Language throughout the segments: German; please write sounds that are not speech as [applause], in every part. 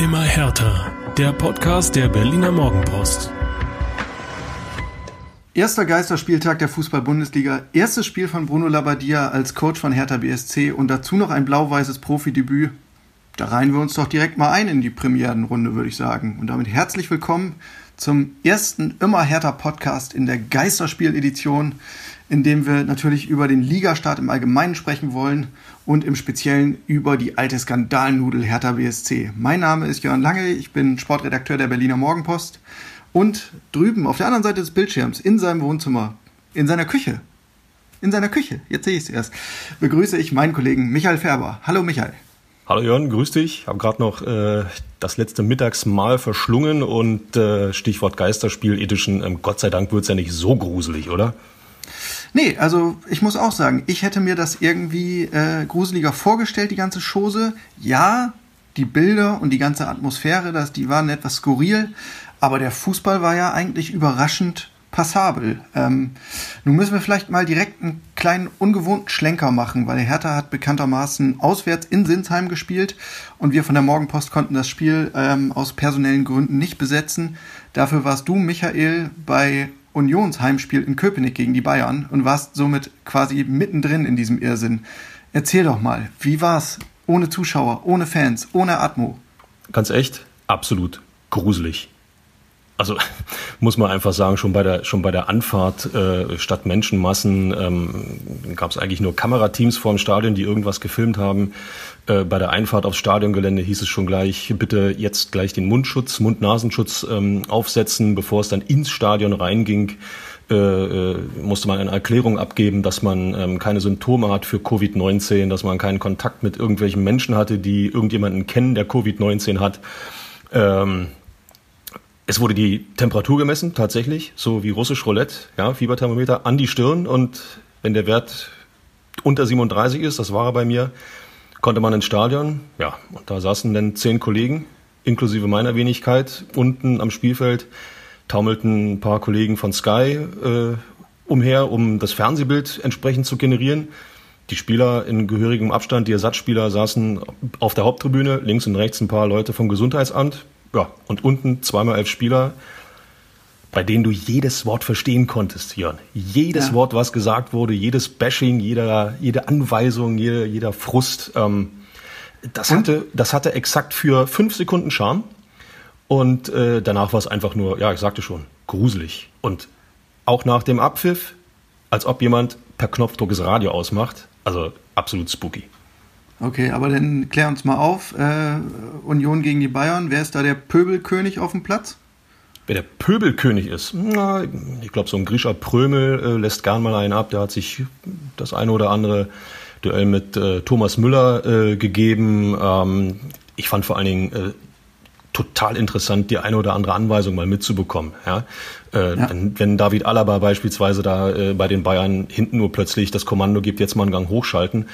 Immer härter. Der Podcast der Berliner Morgenpost. Erster Geisterspieltag der Fußball-Bundesliga. Erstes Spiel von Bruno Labbadia als Coach von Hertha BSC und dazu noch ein blau-weißes Profidebüt. Da reihen wir uns doch direkt mal ein in die Premierenrunde, würde ich sagen. Und damit herzlich willkommen zum ersten Immer härter Podcast in der Geisterspiel-Edition, in dem wir natürlich über den Ligastart im Allgemeinen sprechen wollen und im Speziellen über die alte Skandalnudel Hertha BSC. Mein Name ist Jörn Lange, ich bin Sportredakteur der Berliner Morgenpost und drüben auf der anderen Seite des Bildschirms in seinem Wohnzimmer, in seiner Küche, in seiner Küche, jetzt sehe ich es erst, begrüße ich meinen Kollegen Michael Färber. Hallo Michael. Hallo Jörn, grüß dich. Ich habe gerade noch äh, das letzte Mittagsmahl verschlungen und äh, Stichwort Geisterspiel Edition. Ähm, Gott sei Dank wird es ja nicht so gruselig, oder? Nee, also ich muss auch sagen, ich hätte mir das irgendwie äh, gruseliger vorgestellt, die ganze Chose. Ja, die Bilder und die ganze Atmosphäre, das, die waren etwas skurril, aber der Fußball war ja eigentlich überraschend passabel. Ähm, nun müssen wir vielleicht mal direkt einen kleinen ungewohnten Schlenker machen, weil Hertha hat bekanntermaßen auswärts in Sinsheim gespielt und wir von der Morgenpost konnten das Spiel ähm, aus personellen Gründen nicht besetzen. Dafür warst du, Michael, bei Unions Heimspiel in Köpenick gegen die Bayern und warst somit quasi mittendrin in diesem Irrsinn. Erzähl doch mal, wie war's ohne Zuschauer, ohne Fans, ohne Atmo? Ganz echt, absolut gruselig also [laughs] muss man einfach sagen, schon bei der, schon bei der Anfahrt äh, statt Menschenmassen ähm, gab es eigentlich nur Kamerateams vor dem Stadion, die irgendwas gefilmt haben. Äh, bei der Einfahrt aufs Stadiongelände hieß es schon gleich, bitte jetzt gleich den Mundschutz, Mund-Nasenschutz ähm, aufsetzen, bevor es dann ins Stadion reinging. Äh, äh, musste man eine Erklärung abgeben, dass man ähm, keine Symptome hat für Covid-19, dass man keinen Kontakt mit irgendwelchen Menschen hatte, die irgendjemanden kennen, der Covid-19 hat. Ähm, es wurde die Temperatur gemessen, tatsächlich, so wie russisch Roulette, ja, Fieberthermometer an die Stirn. Und wenn der Wert unter 37 ist, das war er bei mir, konnte man ins Stadion, ja, und da saßen dann zehn Kollegen, inklusive meiner Wenigkeit, unten am Spielfeld taumelten ein paar Kollegen von Sky äh, umher, um das Fernsehbild entsprechend zu generieren. Die Spieler in gehörigem Abstand, die Ersatzspieler saßen auf der Haupttribüne, links und rechts ein paar Leute vom Gesundheitsamt, ja, und unten zweimal elf Spieler, bei denen du jedes Wort verstehen konntest, Jörn. Jedes ja. Wort, was gesagt wurde, jedes Bashing, jeder, jede Anweisung, jeder, jeder Frust. Ähm, das, hatte, das hatte exakt für fünf Sekunden Charme. Und äh, danach war es einfach nur, ja, ich sagte schon, gruselig. Und auch nach dem Abpfiff, als ob jemand per Knopfdruck das Radio ausmacht. Also absolut spooky. Okay, aber dann klär uns mal auf. Äh, Union gegen die Bayern. Wer ist da der Pöbelkönig auf dem Platz? Wer der Pöbelkönig ist? Na, ich glaube, so ein Grischer Prömel äh, lässt gern mal einen ab. Der hat sich das eine oder andere Duell mit äh, Thomas Müller äh, gegeben. Ähm, ich fand vor allen Dingen äh, total interessant, die eine oder andere Anweisung mal mitzubekommen. Ja? Äh, ja. Wenn, wenn David Alaba beispielsweise da äh, bei den Bayern hinten nur plötzlich das Kommando gibt, jetzt mal einen Gang hochschalten,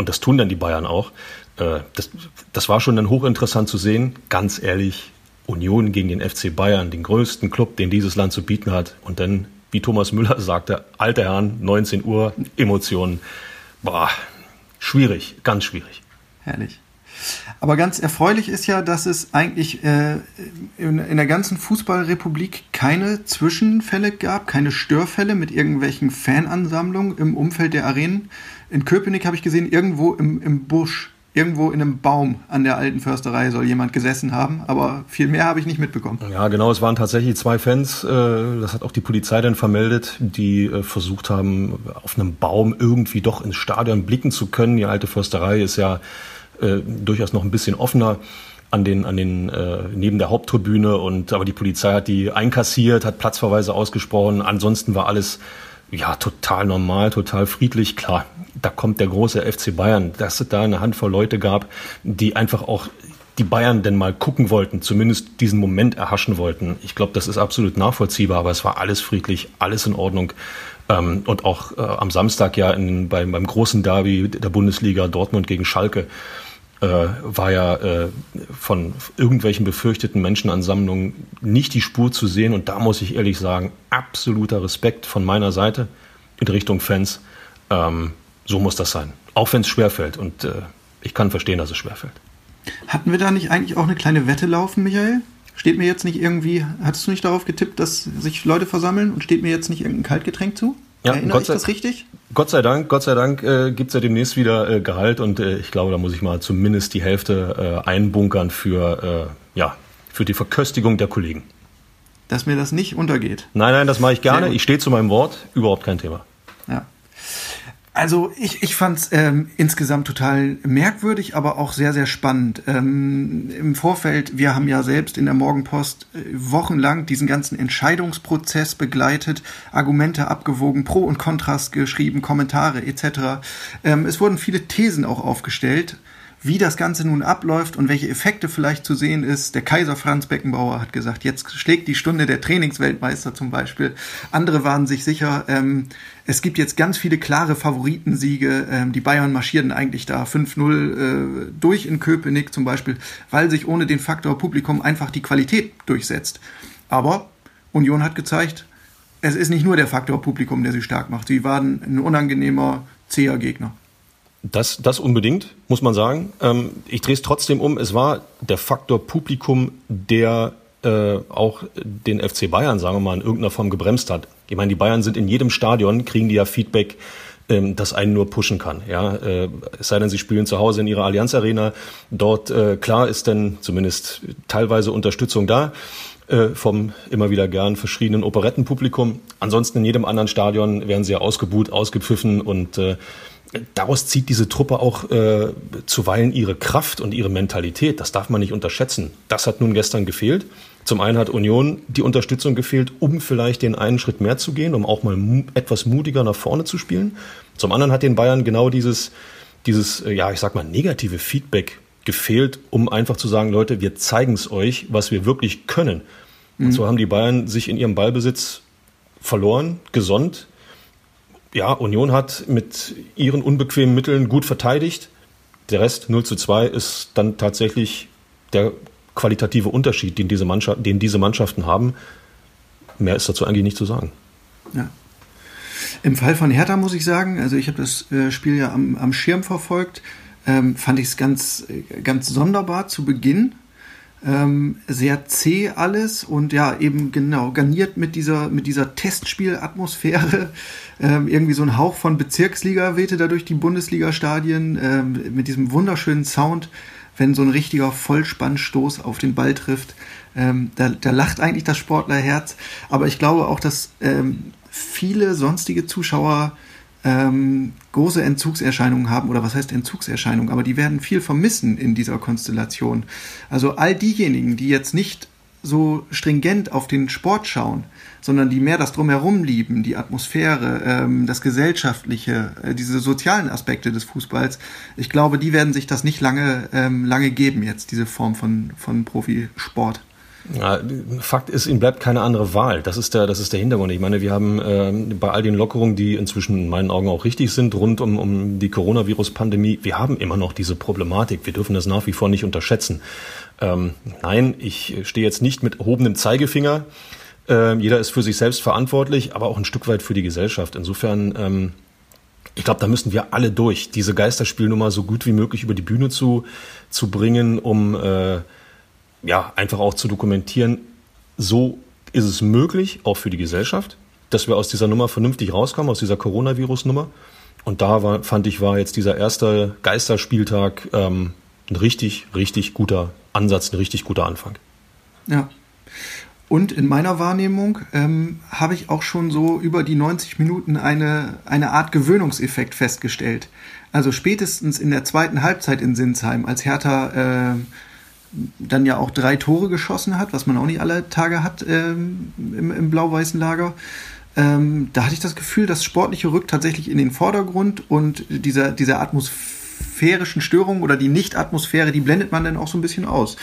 und das tun dann die Bayern auch. Äh, das, das war schon dann hochinteressant zu sehen. Ganz ehrlich, Union gegen den FC Bayern, den größten Club, den dieses Land zu bieten hat. Und dann, wie Thomas Müller [laughs] sagte, alter Herrn, 19 Uhr, Emotionen. Boah, schwierig, ganz schwierig. Herrlich. Aber ganz erfreulich ist ja, dass es eigentlich äh, in, in, der ganzen Fußballrepublik keine Zwischenfälle gab, keine Störfälle mit irgendwelchen Fanansammlungen im Umfeld der Arenen. In Köpenick habe ich gesehen, irgendwo im, im Busch, irgendwo in einem Baum an der alten Försterei soll jemand gesessen haben, aber viel mehr habe ich nicht mitbekommen. Ja, genau, es waren tatsächlich zwei Fans, äh, das hat auch die Polizei dann vermeldet, die äh, versucht haben, auf einem Baum irgendwie doch ins Stadion blicken zu können. Die alte Försterei ist ja äh, durchaus noch ein bisschen offener an den an den äh, neben der Haupttribüne und aber die Polizei hat die einkassiert, hat Platzverweise ausgesprochen. Ansonsten war alles ja, total normal, total friedlich. Klar, da kommt der große FC Bayern, dass es da eine Handvoll Leute gab, die einfach auch die Bayern denn mal gucken wollten, zumindest diesen Moment erhaschen wollten. Ich glaube, das ist absolut nachvollziehbar, aber es war alles friedlich, alles in Ordnung. Ähm, und auch äh, am Samstag ja in, beim, beim großen Derby der Bundesliga Dortmund gegen Schalke äh, war ja äh, von irgendwelchen befürchteten Menschenansammlungen nicht die Spur zu sehen. Und da muss ich ehrlich sagen, absoluter Respekt von meiner Seite in Richtung Fans. Ähm, so muss das sein. Auch wenn es schwerfällt. Und äh, ich kann verstehen, dass es schwerfällt. Hatten wir da nicht eigentlich auch eine kleine Wette laufen, Michael? Steht mir jetzt nicht irgendwie, hattest du nicht darauf getippt, dass sich Leute versammeln und steht mir jetzt nicht irgendein Kaltgetränk zu? Ja, Erinnere Gott ich sei- das richtig? Gott sei Dank, Gott sei Dank äh, gibt es ja demnächst wieder äh, Gehalt und äh, ich glaube, da muss ich mal zumindest die Hälfte äh, einbunkern für, äh, ja, für die Verköstigung der Kollegen. Dass mir das nicht untergeht. Nein, nein, das mache ich gerne. Ich stehe zu meinem Wort, überhaupt kein Thema. Also ich, ich fand es ähm, insgesamt total merkwürdig, aber auch sehr, sehr spannend. Ähm, Im Vorfeld, wir haben ja selbst in der Morgenpost äh, wochenlang diesen ganzen Entscheidungsprozess begleitet, Argumente abgewogen, Pro und Kontrast geschrieben, Kommentare etc. Ähm, es wurden viele Thesen auch aufgestellt, wie das Ganze nun abläuft und welche Effekte vielleicht zu sehen ist. Der Kaiser Franz Beckenbauer hat gesagt, jetzt schlägt die Stunde der Trainingsweltmeister zum Beispiel. Andere waren sich sicher, ähm, es gibt jetzt ganz viele klare Favoritensiege. Ähm, die Bayern marschierten eigentlich da 5-0 äh, durch in Köpenick zum Beispiel, weil sich ohne den Faktor Publikum einfach die Qualität durchsetzt. Aber Union hat gezeigt, es ist nicht nur der Faktor Publikum, der sie stark macht. Sie waren ein unangenehmer, zäher Gegner. Das, das unbedingt, muss man sagen. Ähm, ich drehe es trotzdem um. Es war der Faktor Publikum, der äh, auch den FC Bayern, sagen wir mal, in irgendeiner Form gebremst hat. Ich meine, die Bayern sind in jedem Stadion, kriegen die ja Feedback, ähm, das einen nur pushen kann. Ja, äh, es sei denn, sie spielen zu Hause in ihrer Allianz Arena. Dort, äh, klar, ist denn zumindest teilweise Unterstützung da äh, vom immer wieder gern verschriebenen Operettenpublikum. Ansonsten in jedem anderen Stadion werden sie ja ausgebuht, ausgepfiffen und äh, daraus zieht diese Truppe auch äh, zuweilen ihre Kraft und ihre Mentalität. Das darf man nicht unterschätzen. Das hat nun gestern gefehlt. Zum einen hat Union die Unterstützung gefehlt, um vielleicht den einen Schritt mehr zu gehen, um auch mal mu etwas mutiger nach vorne zu spielen. Zum anderen hat den Bayern genau dieses, dieses, äh, ja, ich sag mal, negative Feedback gefehlt, um einfach zu sagen, Leute, wir zeigen es euch, was wir wirklich können. Und so haben die Bayern sich in ihrem Ballbesitz verloren, gesonnt. Ja, Union hat mit ihren unbequemen Mitteln gut verteidigt. Der Rest 0 zu 2 ist dann tatsächlich der qualitative Unterschied, den diese, Mannschaft, den diese Mannschaften haben. Mehr ist dazu eigentlich nicht zu sagen. Ja. Im Fall von Hertha muss ich sagen, also ich habe das äh, Spiel ja am, am Schirm verfolgt, ähm, fand ich es ganz, äh, ganz sonderbar zu Beginn. Ähm, sehr zäh alles und ja, eben genau, garniert mit dieser, mit dieser Testspielatmosphäre. [laughs] Ähm, irgendwie so ein Hauch von Bezirksliga wehte da durch die Bundesliga-Stadien, ähm, mit diesem wunderschönen Sound, wenn so ein richtiger Vollspannstoß auf den Ball trifft. Ähm, da, da lacht eigentlich das Sportlerherz. Aber ich glaube auch, dass ähm, viele sonstige Zuschauer ähm, große Entzugserscheinungen haben, oder was heißt Entzugserscheinungen, aber die werden viel vermissen in dieser Konstellation. Also all diejenigen, die jetzt nicht so stringent auf den Sport schauen, sondern die mehr das drumherum lieben, die Atmosphäre, ähm, das Gesellschaftliche, äh, diese sozialen Aspekte des Fußballs, ich glaube, die werden sich das nicht lange, ähm, lange geben jetzt, diese Form von, von Profisport. Ja, Fakt ist, ihnen bleibt keine andere Wahl. Das ist der, das ist der Hintergrund. Ich meine, wir haben äh, bei all den Lockerungen, die inzwischen in meinen Augen auch richtig sind, rund um, um die Coronavirus-Pandemie, wir haben immer noch diese Problematik. Wir dürfen das nach wie vor nicht unterschätzen. Ähm, nein, ich stehe jetzt nicht mit erhobenem Zeigefinger. Äh, jeder ist für sich selbst verantwortlich, aber auch ein Stück weit für die Gesellschaft. Insofern, ähm, ich glaube, da müssen wir alle durch, diese Geisterspielnummer so gut wie möglich über die Bühne zu, zu bringen, um äh, ja, einfach auch zu dokumentieren, so ist es möglich, auch für die Gesellschaft, dass wir aus dieser Nummer vernünftig rauskommen, aus dieser Coronavirus-Nummer. Und da war, fand ich, war jetzt dieser erste Geisterspieltag ähm, ein richtig, richtig guter Ansatz, ein richtig guter Anfang. Ja. Und in meiner Wahrnehmung ähm, habe ich auch schon so über die 90 Minuten eine, eine Art Gewöhnungseffekt festgestellt. Also spätestens in der zweiten Halbzeit in Sinsheim, als Hertha äh, dann ja auch drei Tore geschossen hat, was man auch nicht alle Tage hat ähm, im, im blau-weißen Lager. Ähm, da hatte ich das Gefühl, das Sportliche rückt tatsächlich in den Vordergrund und dieser, dieser atmosphärischen Störung oder die Nicht-Atmosphäre, die blendet man dann auch so ein bisschen aus.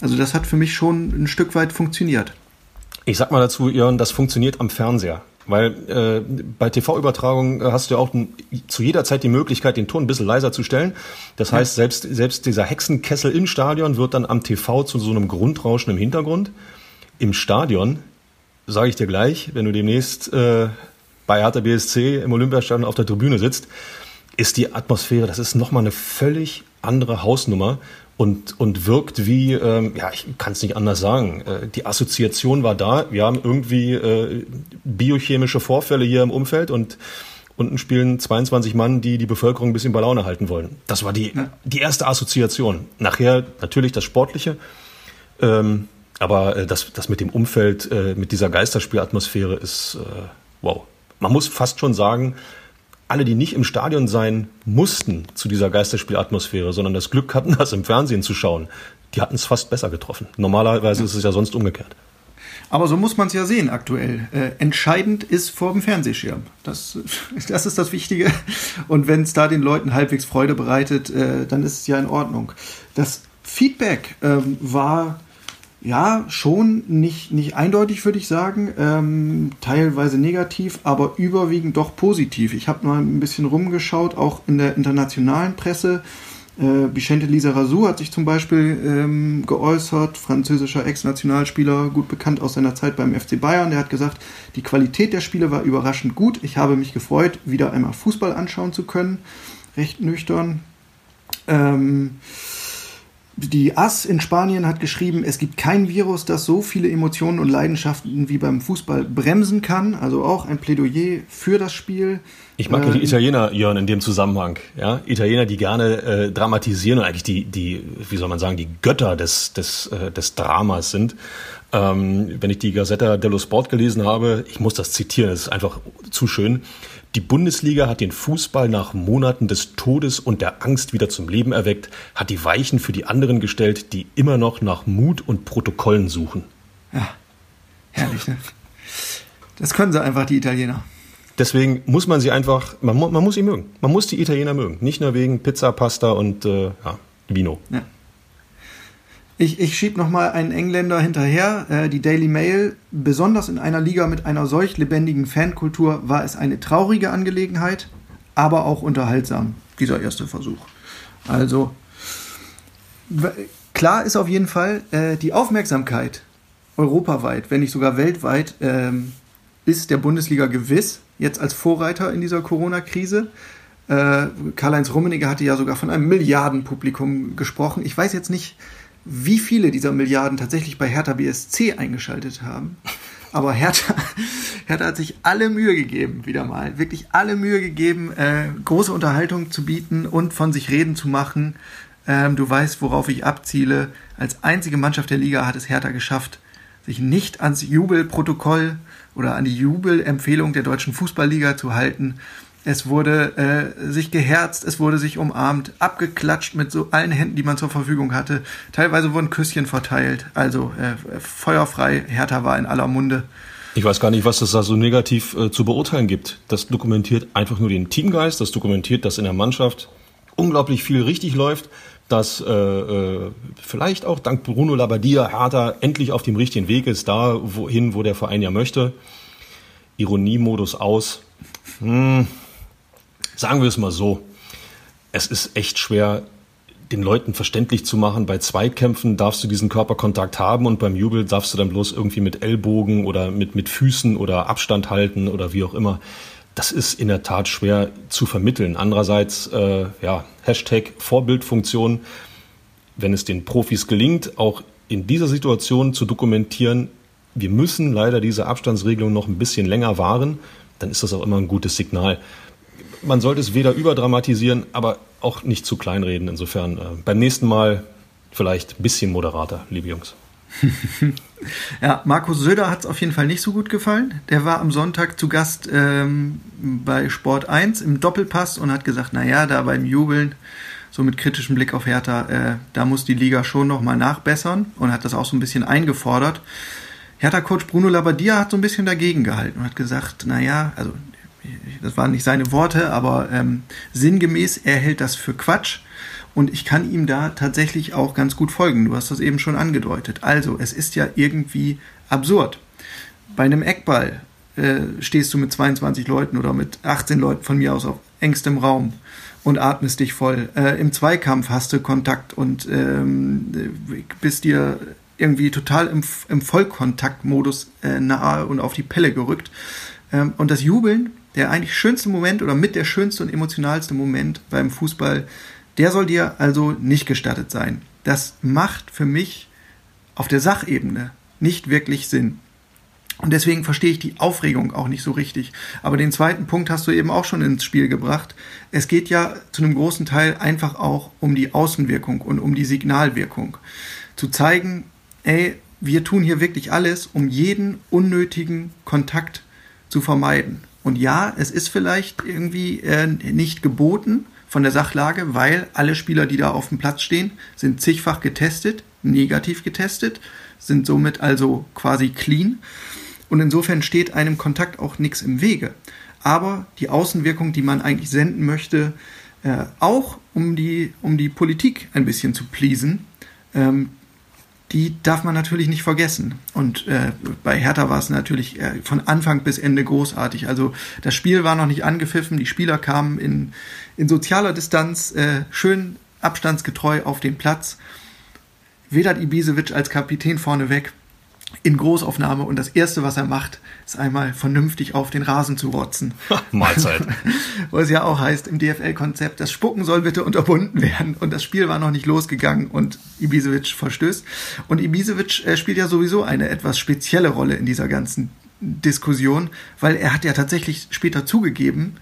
Also das hat für mich schon ein Stück weit funktioniert. Ich sag mal dazu, Jörn, das funktioniert am Fernseher. Weil äh, bei TV-Übertragungen hast du ja auch zu jeder Zeit die Möglichkeit, den Ton ein bisschen leiser zu stellen. Das ja. heißt, selbst, selbst dieser Hexenkessel im Stadion wird dann am TV zu so einem Grundrauschen im Hintergrund. Im Stadion, sage ich dir gleich, wenn du demnächst äh, bei Hertha BSC im Olympiastadion auf der Tribüne sitzt, ist die Atmosphäre, das ist nochmal eine völlig andere Hausnummer. Und, und wirkt wie, ähm, ja, ich kann es nicht anders sagen. Äh, die Assoziation war da. Wir haben irgendwie äh, biochemische Vorfälle hier im Umfeld und unten spielen 22 Mann, die die Bevölkerung ein bisschen bei Laune halten wollen. Das war die, ja. die erste Assoziation. Nachher natürlich das Sportliche. Ähm, aber äh, das, das mit dem Umfeld, äh, mit dieser Geisterspielatmosphäre ist äh, wow. Man muss fast schon sagen, alle, die nicht im Stadion sein mussten zu dieser Geisterspielatmosphäre, sondern das Glück hatten, das im Fernsehen zu schauen, die hatten es fast besser getroffen. Normalerweise ist es ja sonst umgekehrt. Aber so muss man es ja sehen aktuell. Äh, entscheidend ist vor dem Fernsehschirm. Das, [laughs] das ist das Wichtige. Und wenn es da den Leuten halbwegs Freude bereitet, äh, dann ist es ja in Ordnung. Das Feedback ähm, war ja, schon nicht, nicht eindeutig, würde ich sagen. Ähm, teilweise negativ, aber überwiegend doch positiv. Ich habe mal ein bisschen rumgeschaut, auch in der internationalen Presse. Äh, Vicente Lizarazu hat sich zum Beispiel ähm, geäußert, französischer Ex-Nationalspieler, gut bekannt aus seiner Zeit beim FC Bayern. Der hat gesagt, die Qualität der Spiele war überraschend gut. Ich habe mich gefreut, wieder einmal Fußball anschauen zu können. Recht nüchtern. Ähm, die AS in Spanien hat geschrieben, es gibt kein Virus, das so viele Emotionen und Leidenschaften wie beim Fußball bremsen kann. Also auch ein Plädoyer für das Spiel. Ich mag ja die ähm, Italiener, Jörn, in dem Zusammenhang. Ja? Italiener, die gerne äh, dramatisieren und eigentlich die, die, wie soll man sagen, die Götter des, des, äh, des Dramas sind. Ähm, wenn ich die Gazzetta dello Sport gelesen habe, ich muss das zitieren, das ist einfach zu schön. Die Bundesliga hat den Fußball nach Monaten des Todes und der Angst wieder zum Leben erweckt, hat die Weichen für die anderen gestellt, die immer noch nach Mut und Protokollen suchen. Ja, herrlich, ne? Das können sie einfach, die Italiener. Deswegen muss man sie einfach, man, man muss sie mögen. Man muss die Italiener mögen. Nicht nur wegen Pizza, Pasta und äh, ja, Vino. Ja. Ich, ich schiebe nochmal einen Engländer hinterher. Äh, die Daily Mail, besonders in einer Liga mit einer solch lebendigen Fankultur, war es eine traurige Angelegenheit, aber auch unterhaltsam, dieser erste Versuch. Also, klar ist auf jeden Fall, äh, die Aufmerksamkeit europaweit, wenn nicht sogar weltweit, ähm, ist der Bundesliga gewiss, jetzt als Vorreiter in dieser Corona-Krise. Äh, Karl-Heinz Rummenigge hatte ja sogar von einem Milliardenpublikum gesprochen. Ich weiß jetzt nicht, wie viele dieser Milliarden tatsächlich bei Hertha BSC eingeschaltet haben. Aber Hertha, [laughs] Hertha hat sich alle Mühe gegeben, wieder mal, wirklich alle Mühe gegeben, äh, große Unterhaltung zu bieten und von sich reden zu machen. Ähm, du weißt, worauf ich abziele. Als einzige Mannschaft der Liga hat es Hertha geschafft, sich nicht ans Jubelprotokoll oder an die Jubelempfehlung der deutschen Fußballliga zu halten, es wurde äh, sich geherzt, es wurde sich umarmt, abgeklatscht mit so allen Händen, die man zur Verfügung hatte. Teilweise wurden Küsschen verteilt. Also äh, feuerfrei, Hertha war in aller Munde. Ich weiß gar nicht, was das da so negativ äh, zu beurteilen gibt. Das dokumentiert einfach nur den Teamgeist, das dokumentiert, dass in der Mannschaft unglaublich viel richtig läuft, dass äh, äh, vielleicht auch dank Bruno Labbadia Hertha endlich auf dem richtigen Weg ist, da wohin, wo der Verein ja möchte. Ironiemodus aus. Hm Sagen wir es mal so, es ist echt schwer, den Leuten verständlich zu machen, bei Zweikämpfen darfst du diesen Körperkontakt haben und beim Jubel darfst du dann bloß irgendwie mit Ellbogen oder mit, mit Füßen oder Abstand halten oder wie auch immer. Das ist in der Tat schwer zu vermitteln. Andererseits, äh, ja, Hashtag Vorbildfunktion, wenn es den Profis gelingt, auch in dieser Situation zu dokumentieren, wir müssen leider diese Abstandsregelung noch ein bisschen länger wahren, dann ist das auch immer ein gutes Signal man sollte es weder überdramatisieren, aber auch nicht zu kleinreden. Insofern äh, beim nächsten Mal vielleicht ein bisschen moderater, liebe Jungs. [laughs] ja, Markus Söder hat es auf jeden Fall nicht so gut gefallen. Der war am Sonntag zu Gast ähm, bei Sport 1 im Doppelpass und hat gesagt, naja, da beim Jubeln, so mit kritischem Blick auf Hertha, äh, da muss die Liga schon nochmal nachbessern und hat das auch so ein bisschen eingefordert. Hertha-Coach Bruno Labbadia hat so ein bisschen dagegen gehalten und hat gesagt, naja, also das waren nicht seine Worte, aber ähm, sinngemäß, er hält das für Quatsch. Und ich kann ihm da tatsächlich auch ganz gut folgen. Du hast das eben schon angedeutet. Also, es ist ja irgendwie absurd. Bei einem Eckball äh, stehst du mit 22 Leuten oder mit 18 Leuten von mir aus auf engstem Raum und atmest dich voll. Äh, Im Zweikampf hast du Kontakt und ähm, bist dir irgendwie total im, im Vollkontaktmodus äh, nahe und auf die Pelle gerückt. Ähm, und das Jubeln der eigentlich schönste Moment oder mit der schönste und emotionalste Moment beim Fußball, der soll dir also nicht gestattet sein. das macht für mich auf der Sachebene nicht wirklich Sinn. Und deswegen verstehe ich die Aufregung auch nicht so richtig. Aber den zweiten Punkt hast du eben auch schon ins Spiel gebracht. Es geht ja zu einem großen Teil einfach auch um die Außenwirkung und um die Signalwirkung. Zu zeigen, ey, wir tun hier wirklich alles, um jeden unnötigen Kontakt zu vermeiden. Und ja, es ist vielleicht irgendwie äh, nicht geboten von der Sachlage, weil alle Spieler, die da auf dem Platz stehen, sind zigfach getestet, negativ getestet, sind somit also quasi clean. Und insofern steht einem Kontakt auch nichts im Wege. Aber die Außenwirkung, die man eigentlich senden möchte, äh, auch um die, um die Politik ein bisschen zu pleasen, ähm, die darf man natürlich nicht vergessen. Und äh, bei Hertha war es natürlich äh, von Anfang bis Ende großartig. Also das Spiel war noch nicht angepfiffen, die Spieler kamen in, in sozialer Distanz äh, schön abstandsgetreu auf den Platz. Vedat Ibisevic als Kapitän vorneweg in Großaufnahme und das Erste, was er macht, ist einmal vernünftig auf den Rasen zu rotzen. Mahlzeit. [laughs] Wo es ja auch heißt im DFL-Konzept, das Spucken soll bitte unterbunden werden und das Spiel war noch nicht losgegangen und Ibisevic verstößt. Und Ibisevic äh, spielt ja sowieso eine etwas spezielle Rolle in dieser ganzen Diskussion, weil er hat ja tatsächlich später zugegeben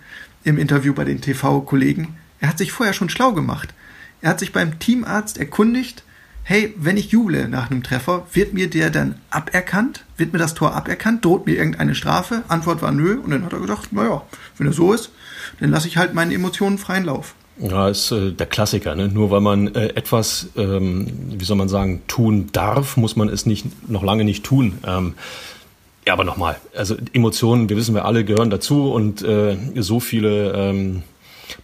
im Interview bei den TV-Kollegen, er hat sich vorher schon schlau gemacht. Er hat sich beim Teamarzt erkundigt, hey, wenn ich juble nach einem Treffer, wird mir der dann aberkannt? Wird mir das Tor aberkannt? Droht mir irgendeine Strafe? Antwort war nö. Und dann hat er gedacht, naja, wenn es so ist, dann lasse ich halt meinen Emotionen freien Lauf. Ja, ist äh, der Klassiker. Ne? Nur weil man äh, etwas, ähm, wie soll man sagen, tun darf, muss man es nicht noch lange nicht tun. Ähm, ja, aber nochmal, also Emotionen, wir wissen wir alle, gehören dazu und äh, so viele ähm,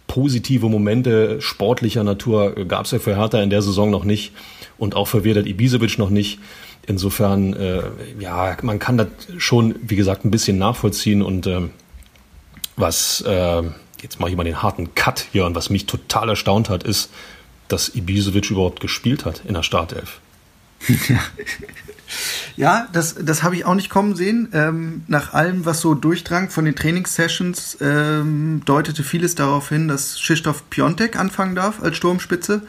positive Momente sportlicher Natur gab es ja für Hertha in der Saison noch nicht und auch für Ibisevic noch nicht. Insofern, äh, ja, man kann das schon, wie gesagt, ein bisschen nachvollziehen und äh, was, äh, jetzt mache ich mal den harten Cut hier und was mich total erstaunt hat, ist, dass Ibisevic überhaupt gespielt hat in der Startelf. [laughs] Ja, das, das habe ich auch nicht kommen sehen. Ähm, nach allem, was so durchdrang von den Trainingssessions, ähm, deutete vieles darauf hin, dass Krzysztof Piontek anfangen darf als Sturmspitze.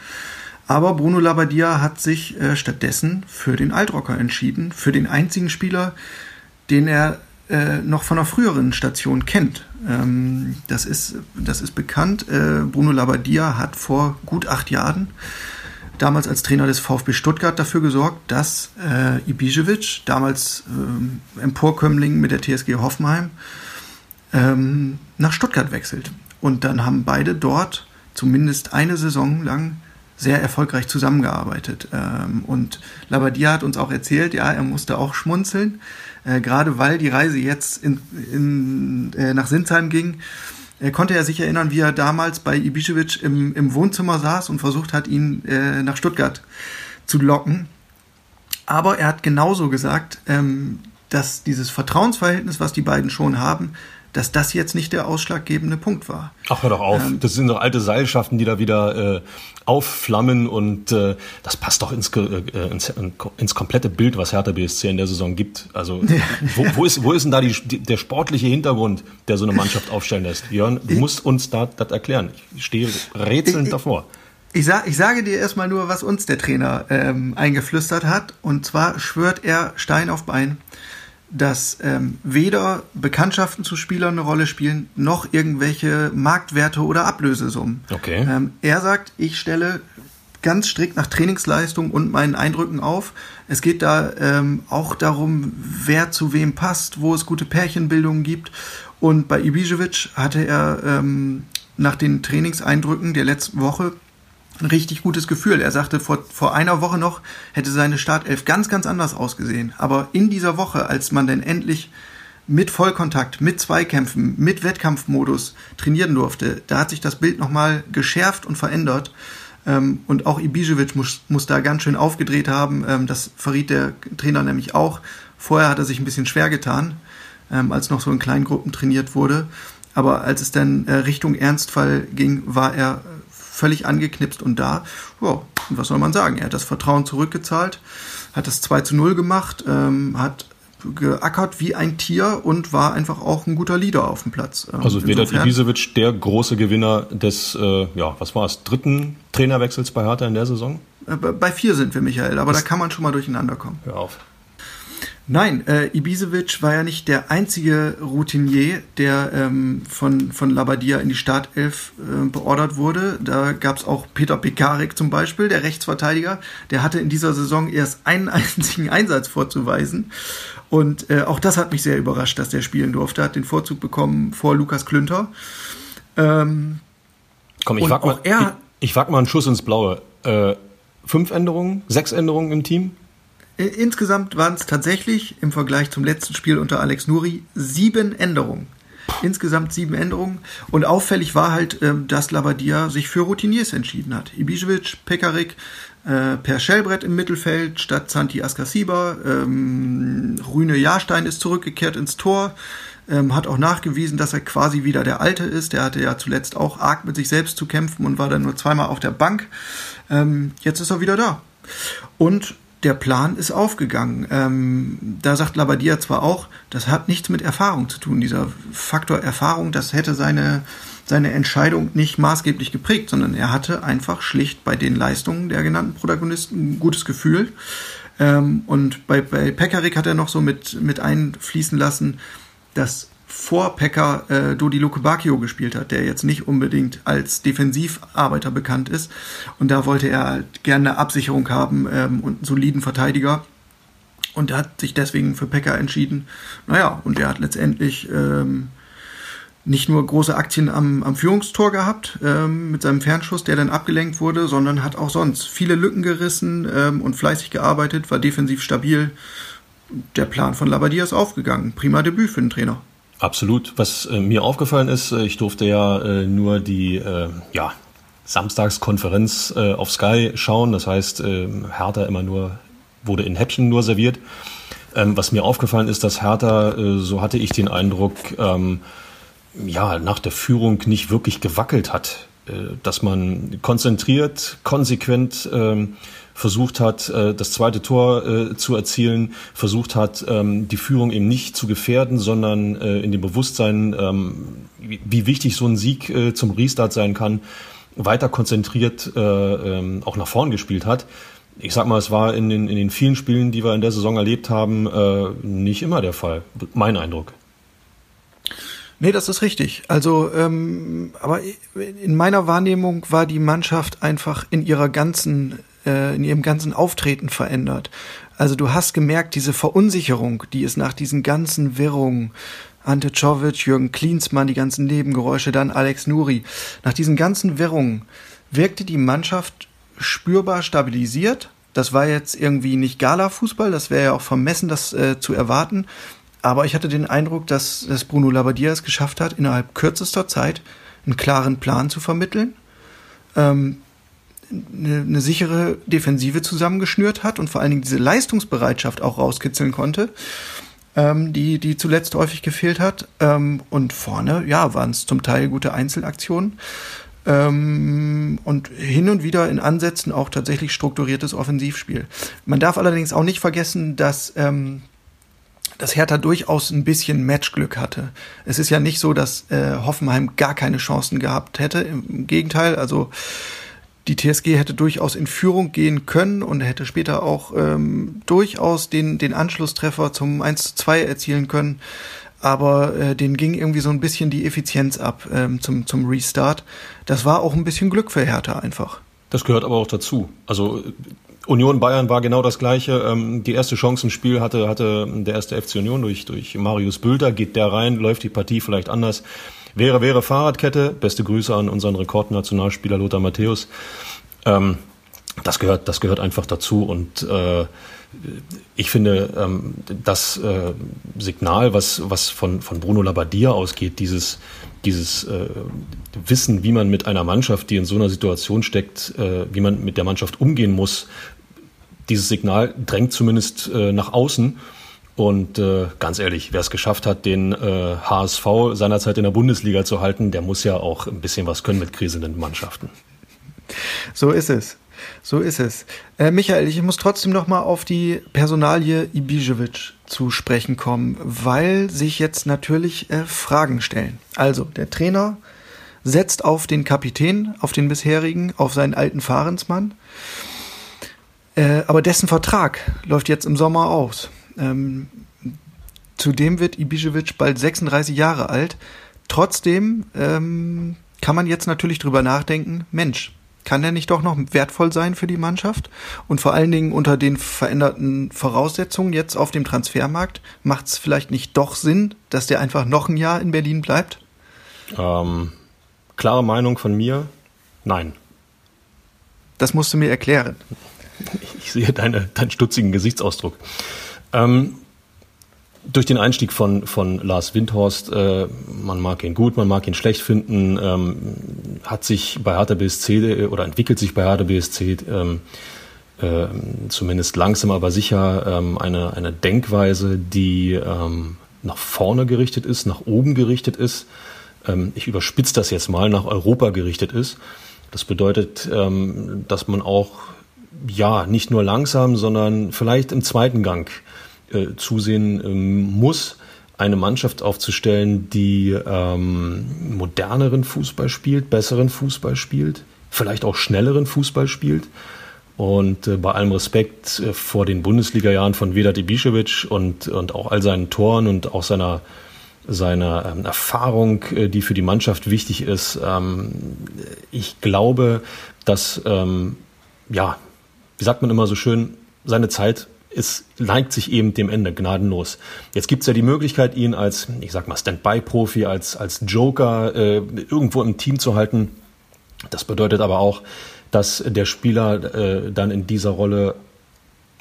Aber Bruno Labbadia hat sich äh, stattdessen für den Altrocker entschieden, für den einzigen Spieler, den er äh, noch von einer früheren Station kennt. Ähm, das, ist, das ist bekannt. Äh, Bruno Labbadia hat vor gut acht Jahren damals als Trainer des VfB Stuttgart dafür gesorgt, dass äh, Ibisevic, damals äh, Emporkömmling mit der TSG Hoffenheim, ähm, nach Stuttgart wechselt. Und dann haben beide dort zumindest eine Saison lang sehr erfolgreich zusammengearbeitet. Ähm, und Labadia hat uns auch erzählt, ja, er musste auch schmunzeln, äh, gerade weil die Reise jetzt in, in, äh, nach Sinsheim ging. Er konnte er sich erinnern, wie er damals bei Ibišević im, im Wohnzimmer saß und versucht hat, ihn äh, nach Stuttgart zu locken. Aber er hat genauso gesagt, ähm, dass dieses Vertrauensverhältnis, was die beiden schon haben, dass das jetzt nicht der ausschlaggebende Punkt war. Ach, hör doch auf. Ähm, das sind doch alte Seilschaften, die da wieder äh, aufflammen und äh, das passt doch ins, äh, ins, ins, komplette Bild, was Hertha BSC in der Saison gibt. Also wo, wo, ist, wo ist denn da die, die, der sportliche Hintergrund, der so eine Mannschaft aufstellen lässt? Jörn, du musst uns da das erklären. Ich stehe rätselnd ich, davor. Ich, sag, ich sage dir erstmal nur, was uns der Trainer ähm, eingeflüstert hat. Und zwar schwört er Stein auf Bein dass ähm, weder Bekanntschaften zu Spielern eine Rolle spielen, noch irgendwelche Marktwerte oder Ablösesummen. Okay. Ähm, er sagt, ich stelle ganz strikt nach Trainingsleistung und meinen Eindrücken auf. Es geht da ähm, auch darum, wer zu wem passt, wo es gute Pärchenbildungen gibt. Und bei Ibisevic hatte er ähm, nach den Trainingseindrücken der letzten Woche ein richtig gutes Gefühl. Er sagte, vor, vor einer Woche noch hätte seine Startelf ganz, ganz anders ausgesehen. Aber in dieser Woche, als man denn endlich mit Vollkontakt, mit Zweikämpfen, mit Wettkampfmodus trainieren durfte, da hat sich das Bild nochmal geschärft und verändert. Ähm, und auch Ibisevic muss, muss da ganz schön aufgedreht haben. Ähm, das verriet der Trainer nämlich auch. Vorher hat er sich ein bisschen schwer getan, ähm, als noch so in kleinen Gruppen trainiert wurde. Aber als es dann äh, Richtung Ernstfall ging, war er völlig angeknipst und da, ja, was soll man sagen? Er hat das Vertrauen zurückgezahlt, hat das 2 zu 0 gemacht, ähm, hat geackert wie ein Tier und war einfach auch ein guter Leader auf dem Platz. Ähm, also Vedat Ibisevic, der große Gewinner des, äh, ja, was war es, dritten Trainerwechsels bei Hertha in der Saison? Äh, bei vier sind wir, Michael, aber das da kann man schon mal durcheinander kommen. Hör auf. Nein, äh, Ibisevic war ja nicht der einzige Routinier, der ähm, von, von Labadia in die Startelf äh, beordert wurde. Da gab es auch Peter Pekarik zum Beispiel, der Rechtsverteidiger. Der hatte in dieser Saison erst einen einzigen Einsatz vorzuweisen. Und äh, auch das hat mich sehr überrascht, dass der spielen durfte. Hat den Vorzug bekommen vor Lukas Klünter. Ähm, Komm, ich wag, mal, er, ich, ich wag mal einen Schuss ins Blaue. Äh, fünf Änderungen, sechs Änderungen im Team? Äh, insgesamt waren es tatsächlich im Vergleich zum letzten Spiel unter Alex Nuri sieben Änderungen. Insgesamt sieben Änderungen. Und auffällig war halt, ähm, dass Labadia sich für Routiniers entschieden hat. Ibisevic, Pekarik, äh, Per Schellbrett im Mittelfeld statt Santi Askasiba. Ähm, Rüne Jahrstein ist zurückgekehrt ins Tor. Ähm, hat auch nachgewiesen, dass er quasi wieder der Alte ist. Der hatte ja zuletzt auch arg mit sich selbst zu kämpfen und war dann nur zweimal auf der Bank. Ähm, jetzt ist er wieder da. Und der Plan ist aufgegangen. Ähm, da sagt Labadia zwar auch, das hat nichts mit Erfahrung zu tun. Dieser Faktor Erfahrung, das hätte seine, seine Entscheidung nicht maßgeblich geprägt, sondern er hatte einfach schlicht bei den Leistungen der genannten Protagonisten ein gutes Gefühl. Ähm, und bei, bei Pekarik hat er noch so mit, mit einfließen lassen, dass vor Pekka äh, Dodi Lukebakio gespielt hat, der jetzt nicht unbedingt als Defensivarbeiter bekannt ist. Und da wollte er halt gerne eine Absicherung haben ähm, und einen soliden Verteidiger. Und er hat sich deswegen für Pekka entschieden. Naja, und er hat letztendlich ähm, nicht nur große Aktien am, am Führungstor gehabt ähm, mit seinem Fernschuss, der dann abgelenkt wurde, sondern hat auch sonst viele Lücken gerissen ähm, und fleißig gearbeitet, war defensiv stabil. Der Plan von Labadia ist aufgegangen. Prima Debüt für den Trainer. Absolut. Was äh, mir aufgefallen ist, äh, ich durfte ja äh, nur die äh, ja, Samstagskonferenz äh, auf Sky schauen. Das heißt, äh, Hertha immer nur wurde in Häppchen nur serviert. Ähm, was mir aufgefallen ist, dass Hertha, äh, so hatte ich den Eindruck, ähm, ja, nach der Führung nicht wirklich gewackelt hat. Dass man konzentriert, konsequent ähm, versucht hat, äh, das zweite Tor äh, zu erzielen, versucht hat, ähm, die Führung eben nicht zu gefährden, sondern äh, in dem Bewusstsein, ähm, wie wichtig so ein Sieg zum Restart sein kann, weiter konzentriert ähm, auch nach vorn gespielt hat. Ich sag mal, es war in den, in den vielen Spielen, die wir in der Saison erlebt haben, nicht immer der Fall. Mein Eindruck. Nee, das ist richtig. Also, ähm, aber in meiner Wahrnehmung war die Mannschaft einfach in ihrer ganzen äh, in ihrem ganzen Auftreten verändert. Also du hast gemerkt, diese Verunsicherung, die ist nach diesen ganzen Wirrungen, Ante Czovic, Jürgen Klinsmann, die ganzen Nebengeräusche, dann Alex Nuri, nach diesen ganzen Wirrungen wirkte die Mannschaft spürbar stabilisiert. Das war jetzt irgendwie nicht Gala-Fußball, das wäre ja auch vermessen, das äh, zu erwarten. Aber ich hatte den Eindruck, dass, dass Bruno Labbadia es geschafft hat, innerhalb kürzester Zeit einen klaren Plan zu vermitteln, ähm, eine, eine sichere Defensive zusammengeschnürt hat und vor allen Dingen diese Leistungsbereitschaft auch rauskitzeln konnte, ähm, die, die zuletzt häufig gefehlt hat. Ähm, und vorne, ja, waren es zum Teil gute Einzelaktionen. Ähm, und hin und wieder in Ansätzen auch tatsächlich strukturiertes Offensivspiel. Man darf allerdings auch nicht vergessen, dass ähm, dass Hertha durchaus ein bisschen Matchglück hatte. Es ist ja nicht so, dass äh, Hoffenheim gar keine Chancen gehabt hätte. Im Gegenteil, also die TSG hätte durchaus in Führung gehen können und hätte später auch ähm, durchaus den, den Anschlusstreffer zum 1 zu 2 erzielen können. Aber äh, denen ging irgendwie so ein bisschen die Effizienz ab ähm, zum, zum Restart. Das war auch ein bisschen Glück für Hertha einfach. Das gehört aber auch dazu. Also Union Bayern war genau das Gleiche. Ähm, die erste Chance im Spiel hatte, hatte der erste FC Union durch, durch Marius Bülter. Geht der rein, läuft die Partie vielleicht anders. Wäre, wäre Fahrradkette. Beste Grüße an unseren Rekordnationalspieler Lothar Matthäus. Ähm, das gehört, das gehört einfach dazu und äh, ich finde, ähm, das äh, Signal, was, was von, von Bruno Labbadia ausgeht, dieses, dieses äh, Wissen, wie man mit einer Mannschaft, die in so einer Situation steckt, äh, wie man mit der Mannschaft umgehen muss, dieses Signal drängt zumindest äh, nach außen. Und äh, ganz ehrlich, wer es geschafft hat, den äh, HSV seinerzeit in der Bundesliga zu halten, der muss ja auch ein bisschen was können mit kriselnden Mannschaften. So ist es. So ist es. Äh, Michael, ich muss trotzdem noch mal auf die Personalie Ibisevic zu sprechen kommen, weil sich jetzt natürlich äh, Fragen stellen. Also, der Trainer setzt auf den Kapitän, auf den bisherigen, auf seinen alten Fahrensmann. Äh, aber dessen Vertrag läuft jetzt im Sommer aus. Ähm, zudem wird Ibišević bald 36 Jahre alt. Trotzdem ähm, kann man jetzt natürlich drüber nachdenken, Mensch, kann der nicht doch noch wertvoll sein für die Mannschaft? Und vor allen Dingen unter den veränderten Voraussetzungen jetzt auf dem Transfermarkt, macht es vielleicht nicht doch Sinn, dass der einfach noch ein Jahr in Berlin bleibt? Ähm, klare Meinung von mir, nein. Das musst du mir erklären. Ich sehe deine, deinen stutzigen Gesichtsausdruck. Ähm, durch den Einstieg von, von Lars Windhorst, äh, man mag ihn gut, man mag ihn schlecht finden, ähm, hat sich bei Hertha BSC äh, oder entwickelt sich bei Hertha BSC ähm, äh, zumindest langsam aber sicher ähm, eine, eine Denkweise, die ähm, nach vorne gerichtet ist, nach oben gerichtet ist. Ähm, ich überspitze das jetzt mal, nach Europa gerichtet ist. Das bedeutet, ähm, dass man auch ja nicht nur langsam, sondern vielleicht im zweiten Gang äh, zusehen ähm, muss, eine Mannschaft aufzustellen, die ähm, moderneren Fußball spielt, besseren Fußball spielt, vielleicht auch schnelleren Fußball spielt. Und äh, bei allem Respekt äh, vor den Bundesliga-Jahren von Vedat Ibišević und, und auch all seinen Toren und auch seiner, seiner ähm, Erfahrung, äh, die für die Mannschaft wichtig ist, ähm, ich glaube, dass, ähm, ja, wie sagt man immer so schön, seine Zeit es neigt sich eben dem Ende gnadenlos. Jetzt gibt's ja die Möglichkeit, ihn als, ich sag mal, Standby-Profi, als, als Joker äh, irgendwo im Team zu halten. Das bedeutet aber auch, dass der Spieler äh, dann in dieser Rolle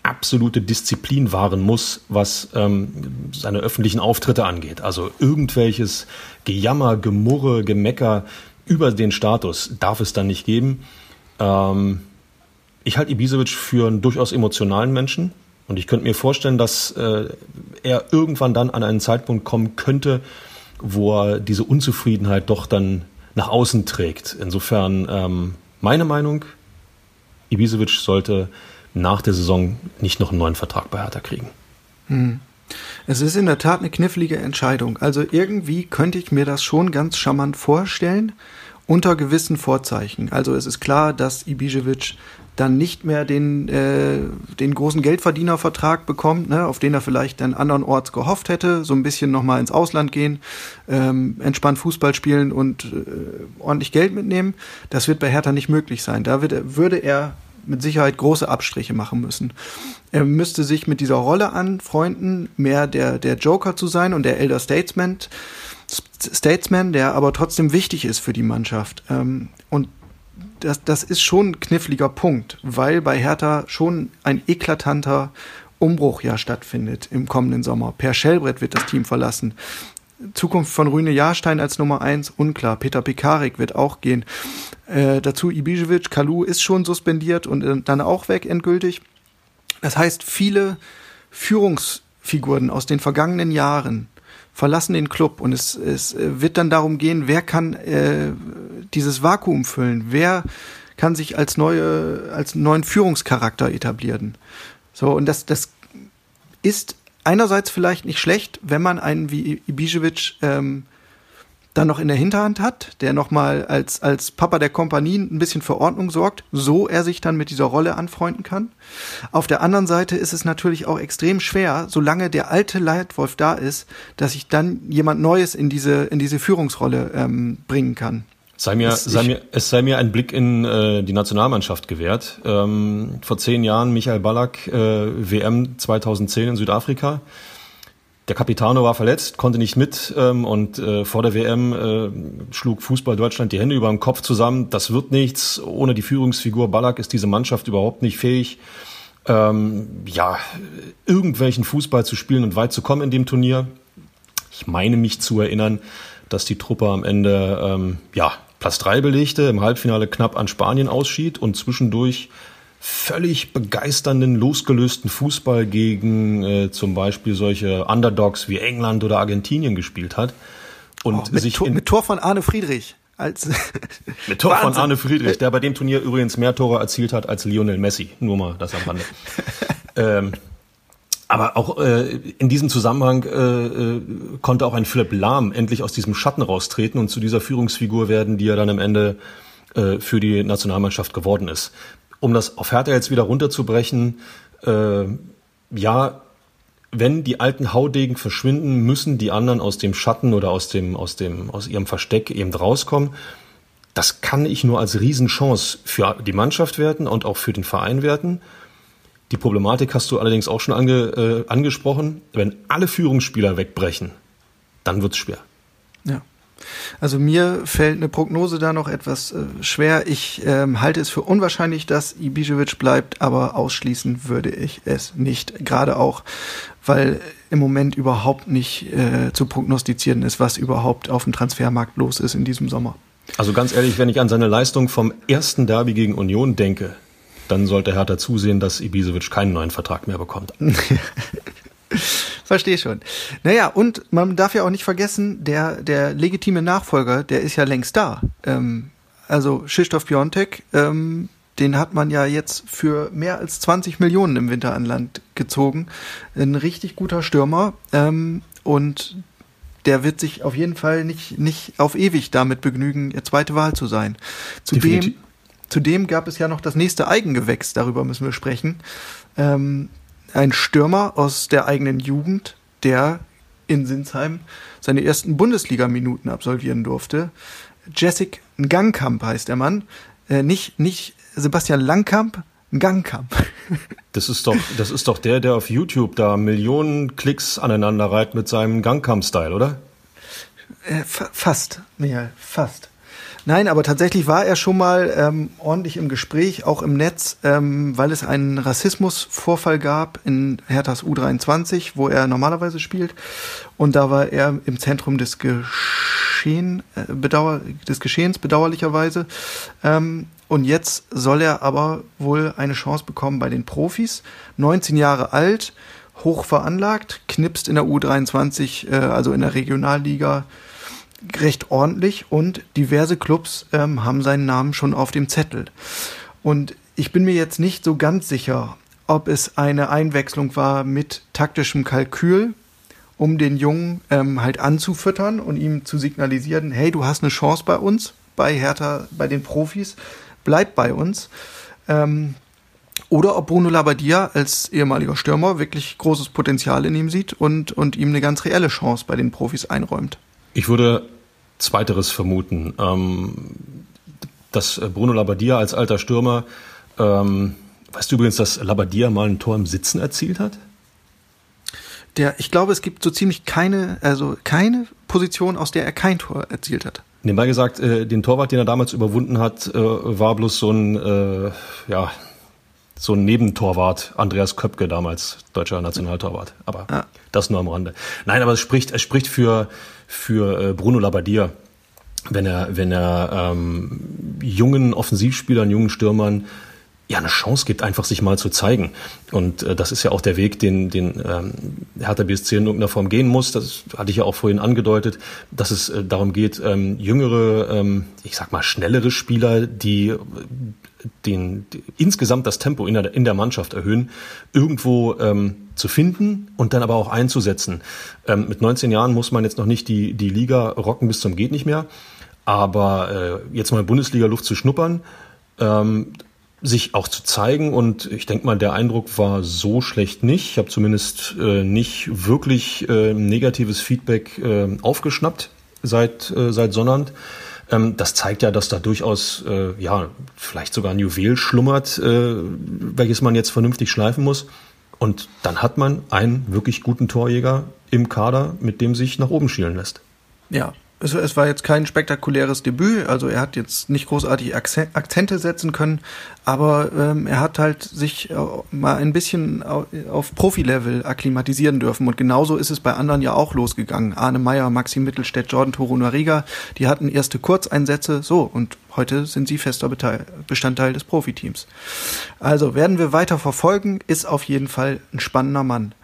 absolute Disziplin wahren muss, was ähm, seine öffentlichen Auftritte angeht. Also irgendwelches Gejammer, Gemurre, Gemecker über den Status darf es dann nicht geben. Ähm, ich halte Ibisevic für einen durchaus emotionalen Menschen, und ich könnte mir vorstellen, dass äh, er irgendwann dann an einen Zeitpunkt kommen könnte, wo er diese Unzufriedenheit doch dann nach außen trägt. Insofern ähm, meine Meinung, Ibisevic sollte nach der Saison nicht noch einen neuen Vertrag bei Hertha kriegen. Hm. Es ist in der Tat eine knifflige Entscheidung. Also irgendwie könnte ich mir das schon ganz charmant vorstellen, unter gewissen Vorzeichen. Also es ist klar, dass Ibisevic dann nicht mehr den, äh, den großen Geldverdienervertrag bekommt, ne, auf den er vielleicht dann andernorts gehofft hätte, so ein bisschen nochmal ins Ausland gehen, ähm, entspannt Fußball spielen und äh, ordentlich Geld mitnehmen. Das wird bei Hertha nicht möglich sein. Da wird, würde er mit Sicherheit große Abstriche machen müssen. Er müsste sich mit dieser Rolle anfreunden, mehr der, der Joker zu sein und der Elder Statesman, Statesman, der aber trotzdem wichtig ist für die Mannschaft. Ähm, und das, das ist schon ein kniffliger Punkt, weil bei Hertha schon ein eklatanter Umbruch ja stattfindet im kommenden Sommer. Per Schellbrett wird das Team verlassen. Zukunft von Rüne Jahrstein als Nummer eins unklar. Peter Pekarik wird auch gehen. Äh, dazu Ibisevic, Kalu ist schon suspendiert und äh, dann auch weg endgültig. Das heißt, viele Führungsfiguren aus den vergangenen Jahren verlassen den Club und es, es wird dann darum gehen, wer kann äh, dieses Vakuum füllen, wer kann sich als neue, als neuen Führungscharakter etablieren. So, und das, das ist einerseits vielleicht nicht schlecht, wenn man einen wie Ibisevic ähm, dann noch in der Hinterhand hat, der nochmal als, als Papa der Kompanie ein bisschen für Ordnung sorgt, so er sich dann mit dieser Rolle anfreunden kann. Auf der anderen Seite ist es natürlich auch extrem schwer, solange der alte Leitwolf da ist, dass ich dann jemand Neues in diese, in diese Führungsrolle ähm, bringen kann. Sei mir, sei mir, es sei mir ein Blick in äh, die Nationalmannschaft gewährt. Ähm, vor zehn Jahren Michael Ballack, äh, WM 2010 in Südafrika. Der Capitano war verletzt, konnte nicht mit ähm, und äh, vor der WM äh, schlug Fußball Deutschland die Hände über den Kopf zusammen. Das wird nichts. Ohne die Führungsfigur Ballack ist diese Mannschaft überhaupt nicht fähig, ähm, ja, irgendwelchen Fußball zu spielen und weit zu kommen in dem Turnier. Ich meine mich zu erinnern, dass die Truppe am Ende ähm, ja, Platz drei belegte, im Halbfinale knapp an Spanien ausschied und zwischendurch völlig begeisternden, losgelösten Fußball gegen äh, zum Beispiel solche Underdogs wie England oder Argentinien gespielt hat. Und oh, mit, sich Tor, mit Tor von Arne Friedrich. Als [laughs] mit Tor Wahnsinn. von Arne Friedrich, der bei dem Turnier übrigens mehr Tore erzielt hat als Lionel Messi. Nur mal das am Rande. [laughs] ähm, aber auch äh, in diesem Zusammenhang äh, äh, konnte auch ein Philipp Lahm endlich aus diesem Schatten raustreten und zu dieser Führungsfigur werden, die er dann am Ende äh, für die Nationalmannschaft geworden ist um das auf Hertha jetzt wieder runterzubrechen, äh, ja, wenn die alten Haudegen verschwinden, müssen die anderen aus dem Schatten oder aus dem, aus dem, aus ihrem Versteck eben rauskommen. Das kann ich nur als Riesenchance für die Mannschaft werten und auch für den Verein werten. Die Problematik hast du allerdings auch schon ange, äh, angesprochen. Wenn alle Führungsspieler wegbrechen, dann wird's schwer. Also mir fällt eine Prognose da noch etwas äh, schwer. Ich ähm, halte es für unwahrscheinlich, dass Ibišević bleibt, aber ausschließen würde ich es nicht. Gerade auch, weil im Moment überhaupt nicht äh, zu prognostizieren ist, was überhaupt auf dem Transfermarkt los ist in diesem Sommer. Also ganz ehrlich, wenn ich an seine Leistung vom ersten Derby gegen Union denke, dann sollte Hertha zusehen, dass Ibisevic keinen neuen Vertrag mehr bekommt. [laughs] Verstehe schon. Naja, und man darf ja auch nicht vergessen, der, der legitime Nachfolger, der ist ja längst da. Ähm, also Krzysztof Piontek, ähm, den hat man ja jetzt für mehr als 20 Millionen im Winter an Land gezogen. Ein richtig guter Stürmer. Ähm, und der wird sich auf jeden Fall nicht, nicht auf ewig damit begnügen, zweite Wahl zu sein. Zudem, zudem gab es ja noch das nächste Eigengewächs, darüber müssen wir sprechen. Ähm, ein Stürmer aus der eigenen Jugend, der in Sinsheim seine ersten Bundesliga-Minuten absolvieren durfte. Jessic Gangkamp heißt der Mann. Äh, nicht, nicht Sebastian Langkamp, Gangkamp. [laughs] Das ist doch, das ist doch der, der auf YouTube da Millionen Klicks aneinander reiht mit seinem Gangkamp-Style, oder? Äh, fa fast, Michael, fast. Nein, aber tatsächlich war er schon mal ähm, ordentlich im Gespräch, auch im Netz, ähm, weil es einen Rassismusvorfall gab in Herthas U23, wo er normalerweise spielt. Und da war er im Zentrum des, Geschehen, äh, bedauer, des Geschehens, bedauerlicherweise. Ähm, und jetzt soll er aber wohl eine Chance bekommen bei den Profis. 19 Jahre alt, hoch veranlagt, knipst in der U23, äh, also in der Regionalliga recht ordentlich und diverse Clubs ähm, haben seinen Namen schon auf dem Zettel. Und ich bin mir jetzt nicht so ganz sicher, ob es eine Einwechslung war mit taktischem Kalkül, um den Jungen ähm, halt anzufüttern und ihm zu signalisieren, hey, du hast eine Chance bei uns, bei Hertha, bei den Profis, bleib bei uns. Ähm, oder ob Bruno Labbadia als ehemaliger Stürmer wirklich großes Potenzial in ihm sieht und, und ihm eine ganz reelle Chance bei den Profis einräumt. Ich würde Zweiteres vermuten. Ähm, dass Bruno Labbadia als alter Stürmer, ähm, weißt du übrigens, dass Labbadia mal ein Tor im Sitzen erzielt hat? Der, ich glaube, es gibt so ziemlich keine, also keine Position, aus der er kein Tor erzielt hat. Nebenbei gesagt, äh, den Torwart, den er damals überwunden hat, äh, war bloß so ein, äh, ja, so ein Nebentorwart, Andreas Köpke damals, deutscher Nationaltorwart. Aber ah. das nur am Rande. Nein, aber es spricht, es spricht für, für äh, Bruno Labbadia, wenn er, wenn er ähm, jungen Offensivspielern, jungen Stürmern ja eine Chance gibt, einfach sich mal zu zeigen. Und äh, das ist ja auch der Weg, den, den ähm, Hertha BSC in irgendeiner Form gehen muss. Das hatte ich ja auch vorhin angedeutet, dass es äh, darum geht, ähm, jüngere, ähm, ich sag mal schnellere Spieler, die den, insgesamt das Tempo in der, in der Mannschaft erhöhen, irgendwo ähm, zu finden und dann aber auch einzusetzen. Ähm, mit 19 Jahren muss man jetzt noch nicht die, die Liga rocken bis zum geht nicht mehr, aber äh, jetzt mal Bundesliga-Luft zu schnuppern, ähm, sich auch zu zeigen und ich denke mal, der Eindruck war so schlecht nicht. Ich habe zumindest äh, nicht wirklich äh, negatives Feedback äh, aufgeschnappt seit, äh, seit Sonnabend. Ähm, das zeigt ja, dass da durchaus äh, ja vielleicht sogar ein Juwel schlummert, äh, welches man jetzt vernünftig schleifen muss. Und dann hat man einen wirklich guten Torjäger im Kader, mit dem sich nach oben schielen lässt. Ja, es, es, war jetzt kein spektakuläres Debüt, also er hat jetzt nicht großartig Akzente setzen können, aber ähm, er hat halt sich äh, mal ein bisschen auf Profilevel akklimatisieren dürfen und genauso ist es bei anderen ja auch losgegangen. Arne Meyer, Maxi Mittelstädt, Jordan Toro Nariga, die hatten erste Kurzeinsätze, so und heute sind sie fester Bestandteil des Profiteams. Also werden wir weiter verfolgen, ist auf jeden Fall ein spannender Mann.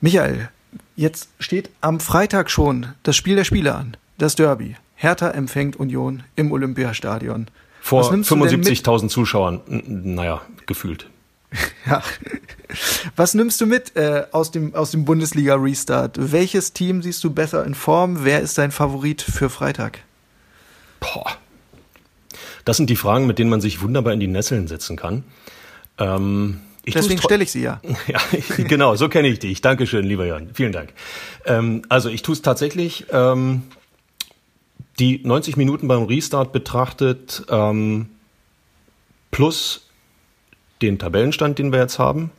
Michael, jetzt steht am Freitag schon das Spiel der Spiele an das Derby. Hertha empfängt Union im Olympiastadion. Vor 75.000 Zuschauern, naja, gefühlt. [laughs] ja. Was nimmst du mit äh, aus dem, aus dem Bundesliga-Restart? Welches Team siehst du besser in Form? Wer ist dein Favorit für Freitag? Boah. Das sind die Fragen, mit denen man sich wunderbar in die Nesseln setzen kann. Ähm, Deswegen stelle ich sie ja. [laughs] ja, genau, so kenne ich dich. Dankeschön, lieber Jörn. Vielen Dank. Ähm, also ich tue es tatsächlich. Ähm, die 90 Minuten beim Restart betrachtet, ähm, plus den Tabellenstand, den wir jetzt haben.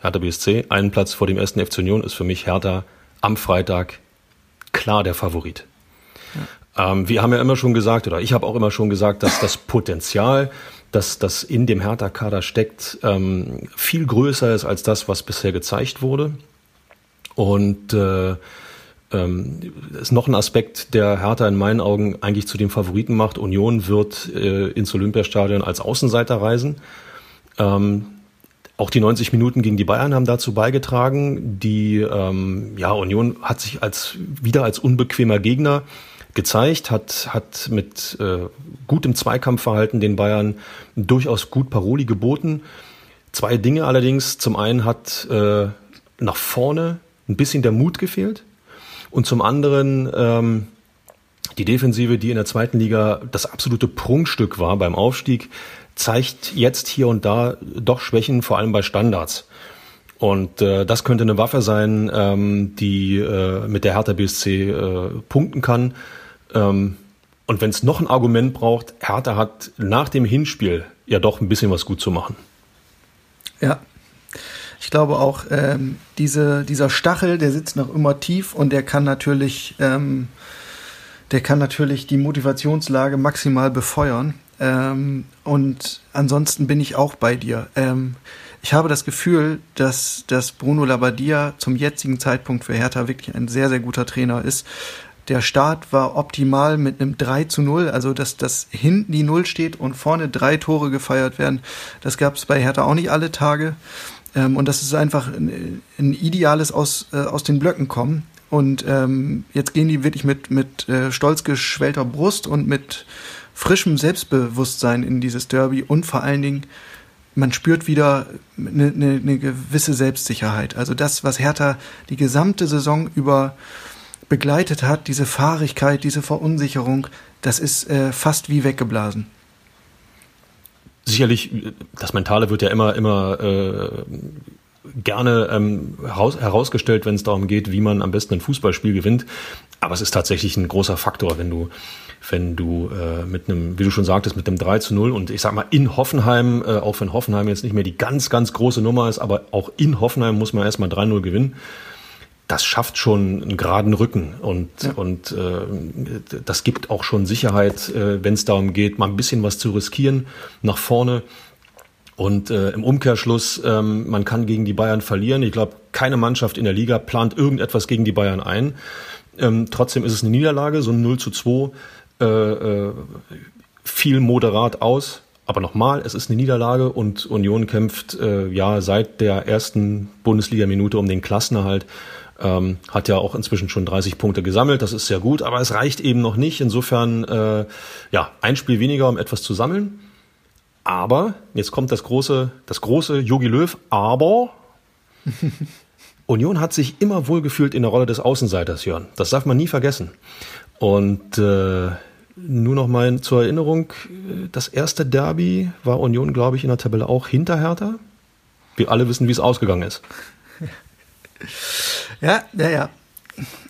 Hertha BSC, einen Platz vor dem ersten FC Union, ist für mich Hertha am Freitag klar der Favorit. Ja. Ähm, wir haben ja immer schon gesagt, oder ich habe auch immer schon gesagt, dass das [laughs] Potenzial, das, das in dem Hertha-Kader steckt, ähm, viel größer ist als das, was bisher gezeigt wurde. Und äh, ähm, ist noch ein Aspekt, der Hertha in meinen Augen eigentlich zu dem Favoriten macht. Union wird äh, ins Olympiastadion als Außenseiter reisen. Ähm, auch die 90 Minuten gegen die Bayern haben dazu beigetragen. Die ähm, ja, Union hat sich als wieder als unbequemer Gegner gezeigt, hat, hat mit äh, gutem Zweikampfverhalten den Bayern durchaus gut Paroli geboten. Zwei Dinge allerdings. Zum einen hat äh, nach vorne ein bisschen der Mut gefehlt. Und zum anderen ähm, die Defensive, die in der zweiten Liga das absolute Prunkstück war beim Aufstieg, zeigt jetzt hier und da doch Schwächen, vor allem bei Standards. Und äh, das könnte eine Waffe sein, ähm, die äh, mit der Hertha BSC äh, punkten kann. Ähm, und wenn es noch ein Argument braucht, Hertha hat nach dem Hinspiel ja doch ein bisschen was gut zu machen. Ja, ich glaube auch, ähm, diese, dieser Stachel, der sitzt noch immer tief und der kann natürlich, ähm, der kann natürlich die Motivationslage maximal befeuern. Ähm, und ansonsten bin ich auch bei dir. Ähm, ich habe das Gefühl, dass, dass Bruno Labbadia zum jetzigen Zeitpunkt für Hertha wirklich ein sehr, sehr guter Trainer ist. Der Start war optimal mit einem 3 zu 0, also dass, dass hinten die Null steht und vorne drei Tore gefeiert werden. Das gab es bei Hertha auch nicht alle Tage. Ähm, und das ist einfach ein, ein ideales aus, äh, aus den Blöcken kommen. Und ähm, jetzt gehen die wirklich mit, mit äh, stolz geschwellter Brust und mit frischem Selbstbewusstsein in dieses Derby und vor allen Dingen, man spürt wieder eine, eine, eine gewisse Selbstsicherheit. Also das, was Hertha die gesamte Saison über begleitet hat, diese Fahrigkeit, diese Verunsicherung, das ist äh, fast wie weggeblasen sicherlich, das Mentale wird ja immer, immer äh, gerne ähm, heraus, herausgestellt, wenn es darum geht, wie man am besten ein Fußballspiel gewinnt. Aber es ist tatsächlich ein großer Faktor, wenn du, wenn du äh, mit einem, wie du schon sagtest, mit einem 3 zu 0 und ich sag mal in Hoffenheim, äh, auch wenn Hoffenheim jetzt nicht mehr die ganz, ganz große Nummer ist, aber auch in Hoffenheim muss man erstmal 3-0 gewinnen das schafft schon einen geraden Rücken und, ja. und äh, das gibt auch schon Sicherheit, äh, wenn es darum geht, mal ein bisschen was zu riskieren nach vorne. Und äh, im Umkehrschluss, ähm, man kann gegen die Bayern verlieren. Ich glaube, keine Mannschaft in der Liga plant irgendetwas gegen die Bayern ein. Ähm, trotzdem ist es eine Niederlage, so ein 0 zu 2 äh, äh, viel moderat aus. Aber nochmal, es ist eine Niederlage und Union kämpft äh, ja seit der ersten Bundesliga-Minute um den Klassenerhalt. Ähm, hat ja auch inzwischen schon 30 Punkte gesammelt, das ist sehr gut, aber es reicht eben noch nicht. Insofern, äh, ja, ein Spiel weniger, um etwas zu sammeln. Aber, jetzt kommt das große, das große Yogi Löw, aber [laughs] Union hat sich immer wohlgefühlt in der Rolle des Außenseiters, Jörn. Das darf man nie vergessen. Und äh, nur noch mal zur Erinnerung, das erste Derby war Union, glaube ich, in der Tabelle auch hinter Hertha. Wir alle wissen, wie es ausgegangen ist. Ja, ja, ja.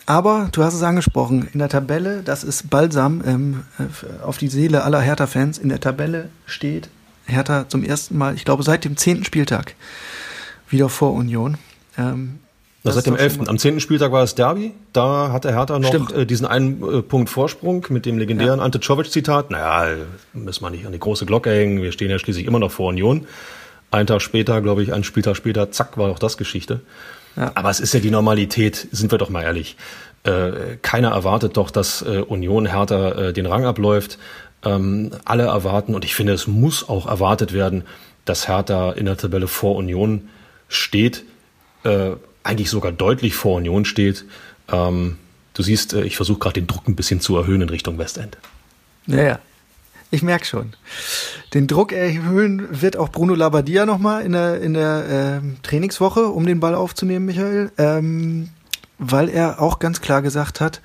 Aber du hast es angesprochen, in der Tabelle, das ist Balsam ähm, äh, auf die Seele aller Hertha-Fans, in der Tabelle steht Hertha zum ersten Mal, ich glaube seit dem zehnten Spieltag, wieder vor Union. Ähm, das seit dem 11. Am zehnten Spieltag war es Derby. Da hatte Hertha noch äh, diesen einen äh, Punkt Vorsprung mit dem legendären ja. Ante Czovic-Zitat. Naja, müssen wir nicht an die große Glocke hängen. Wir stehen ja schließlich immer noch vor Union. Einen Tag später, glaube ich, einen Spieltag später, zack, war auch das Geschichte. Ja. Aber es ist ja die Normalität, sind wir doch mal ehrlich. Äh, keiner erwartet doch, dass äh, Union härter äh, den Rang abläuft. Ähm, alle erwarten, und ich finde, es muss auch erwartet werden, dass Hertha in der Tabelle vor Union steht, äh, eigentlich sogar deutlich vor Union steht. Ähm, du siehst, äh, ich versuche gerade den Druck ein bisschen zu erhöhen in Richtung Westend. Ja, ja. Ich merke schon. Den Druck erhöhen wird auch Bruno Labbadia nochmal in der, in der äh, Trainingswoche, um den Ball aufzunehmen, Michael. Ähm, weil er auch ganz klar gesagt hat,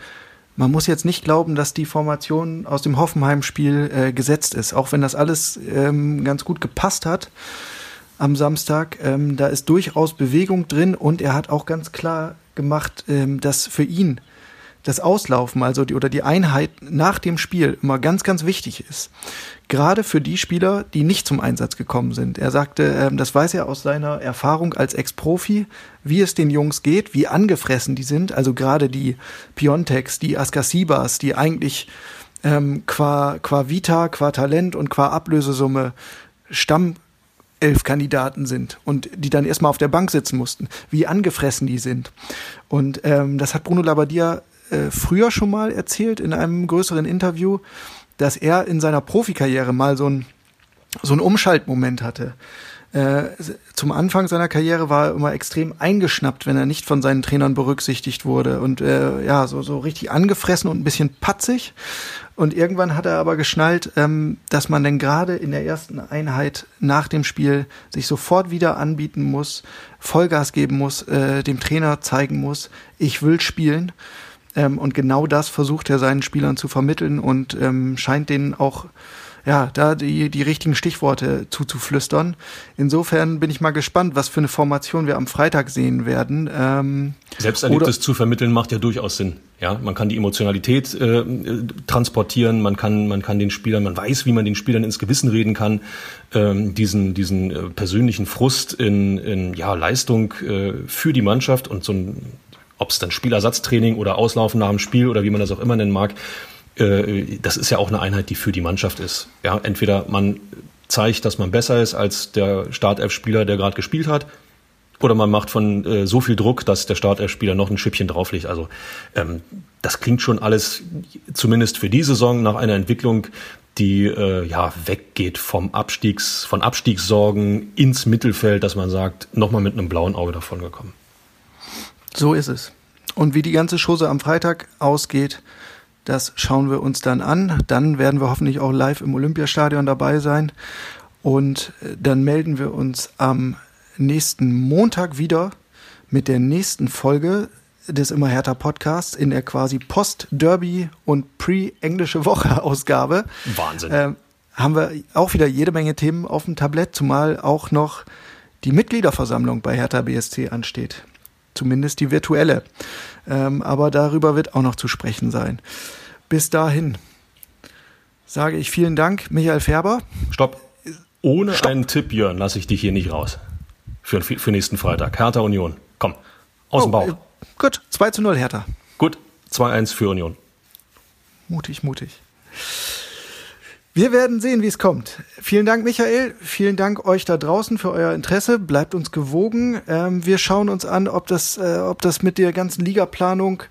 man muss jetzt nicht glauben, dass die Formation aus dem Hoffenheim-Spiel äh, gesetzt ist, auch wenn das alles ähm, ganz gut gepasst hat am Samstag. Ähm, da ist durchaus Bewegung drin und er hat auch ganz klar gemacht, ähm, dass für ihn das Auslaufen, also die, oder die Einheit nach dem Spiel immer ganz, ganz wichtig ist. Gerade für die Spieler, die nicht zum Einsatz gekommen sind. Er sagte, ähm, das weiß er aus seiner Erfahrung als Ex-Profi, wie es den Jungs geht, wie angefressen die sind. Also gerade die Piontex, die Askasibas, die eigentlich ähm, qua, qua Vita, qua Talent und qua Ablösesumme Stamm elf Kandidaten sind und die dann erstmal auf der Bank sitzen mussten, wie angefressen die sind. Und ähm, das hat Bruno Labbadia äh, früher schon mal erzählt in einem größeren Interview, dass er in seiner Profikarriere mal so ein so ein Umschaltmoment hatte. Äh, zum Anfang seiner Karriere war er immer extrem eingeschnappt, wenn er nicht von seinen Trainern berücksichtigt wurde und äh, ja, so, so richtig angefressen und ein bisschen patzig. Und irgendwann hat er aber geschnallt, ähm, dass man denn gerade in der ersten Einheit nach dem Spiel sich sofort wieder anbieten muss, Vollgas geben muss, äh, dem Trainer zeigen muss, ich will spielen. Ähm, und genau das versucht er seinen Spielern zu vermitteln und ähm, scheint denen auch ja, da die, die richtigen Stichworte zuzuflüstern. Insofern bin ich mal gespannt, was für eine Formation wir am Freitag sehen werden. Ähm, Selbsterlebtes zu vermitteln macht ja durchaus Sinn. Ja, man kann die Emotionalität äh, transportieren, man kann, man kann den Spielern, man weiß, wie man den Spielern ins Gewissen reden kann, ähm, diesen, diesen äh, persönlichen Frust in, in ja, Leistung äh, für die Mannschaft und so ein ob es dann Spielersatztraining oder Auslaufen nach dem Spiel oder wie man das auch immer nennen mag, äh, das ist ja auch eine Einheit, die für die Mannschaft ist. Ja, entweder man zeigt, dass man besser ist als der Startelf-Spieler, der gerade gespielt hat, oder man macht von äh, so viel Druck, dass der Startelf-Spieler noch ein Schippchen drauflegt. Also ähm, das klingt schon alles, zumindest für die Saison, nach einer Entwicklung, die äh, ja weggeht vom Abstiegs, von Abstiegssorgen ins Mittelfeld, dass man sagt, nochmal mit einem blauen Auge davon gekommen. So ist es. Und wie die ganze Chose am Freitag ausgeht, das schauen wir uns dann an. Dann werden wir hoffentlich auch live im Olympiastadion dabei sein. Und äh, dann melden wir uns am nächsten Montag wieder mit der nächsten Folge des Immer härter Podcasts in der quasi Post-Derby und Pre-Englische Woche-Ausgabe. Wahnsinn. Äh, haben wir auch wieder jede Menge Themen auf dem Tablett, zumal auch noch die Mitgliederversammlung bei Hertha BSC ansteht zumindest die virtuelle. Ähm, aber darüber wird auch noch zu sprechen sein. Bis dahin sage ich vielen Dank, Michael Färber. Stopp. Ohne Stopp. einen Tipp, Jörn, lasse ich dich hier nicht raus. Für, für nächsten Freitag. Hertha Union. Komm, aus oh, dem Bauch. Äh, gut, 2 zu 0 Hertha. Gut, 2-1 für Union. Mutig, mutig. Wir werden sehen, wie es kommt. Vielen Dank, Michael. Vielen Dank euch da draußen für euer Interesse. Bleibt uns gewogen. Ähm, wir schauen uns an, ob das, äh, ob das mit der ganzen Ligaplanung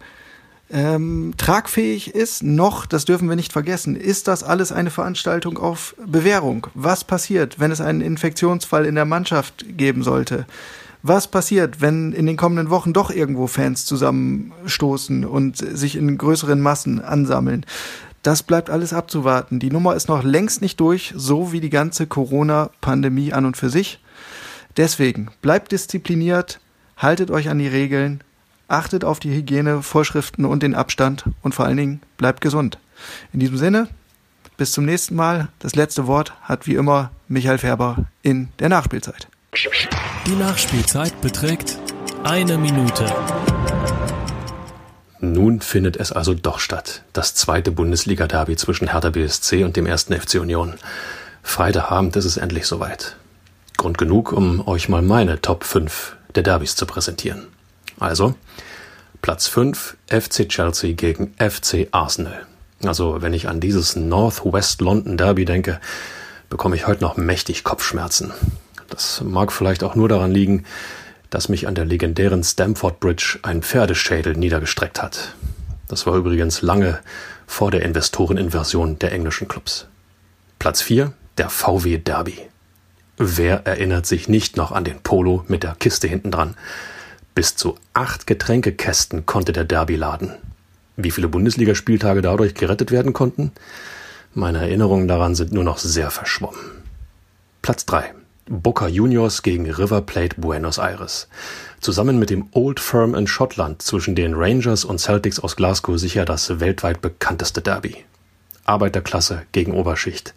ähm, tragfähig ist. Noch, das dürfen wir nicht vergessen, ist das alles eine Veranstaltung auf Bewährung? Was passiert, wenn es einen Infektionsfall in der Mannschaft geben sollte? Was passiert, wenn in den kommenden Wochen doch irgendwo Fans zusammenstoßen und sich in größeren Massen ansammeln? Das bleibt alles abzuwarten. Die Nummer ist noch längst nicht durch, so wie die ganze Corona-Pandemie an und für sich. Deswegen bleibt diszipliniert, haltet euch an die Regeln, achtet auf die Hygienevorschriften und den Abstand und vor allen Dingen bleibt gesund. In diesem Sinne, bis zum nächsten Mal. Das letzte Wort hat wie immer Michael Färber in der Nachspielzeit. Die Nachspielzeit beträgt eine Minute. Nun findet es also doch statt. Das zweite Bundesliga-Derby zwischen Hertha BSC und dem ersten FC Union. Freitagabend ist es endlich soweit. Grund genug, um euch mal meine Top 5 der Derbys zu präsentieren. Also, Platz 5 FC Chelsea gegen FC Arsenal. Also, wenn ich an dieses Northwest London Derby denke, bekomme ich heute noch mächtig Kopfschmerzen. Das mag vielleicht auch nur daran liegen, dass mich an der legendären Stamford Bridge ein Pferdeschädel niedergestreckt hat. Das war übrigens lange vor der Investoreninversion der englischen Clubs. Platz 4, der VW Derby. Wer erinnert sich nicht noch an den Polo mit der Kiste hinten dran? Bis zu acht Getränkekästen konnte der Derby laden. Wie viele Bundesligaspieltage dadurch gerettet werden konnten? Meine Erinnerungen daran sind nur noch sehr verschwommen. Platz 3. Boca Juniors gegen River Plate Buenos Aires. Zusammen mit dem Old Firm in Schottland zwischen den Rangers und Celtics aus Glasgow sicher das weltweit bekannteste Derby. Arbeiterklasse gegen Oberschicht.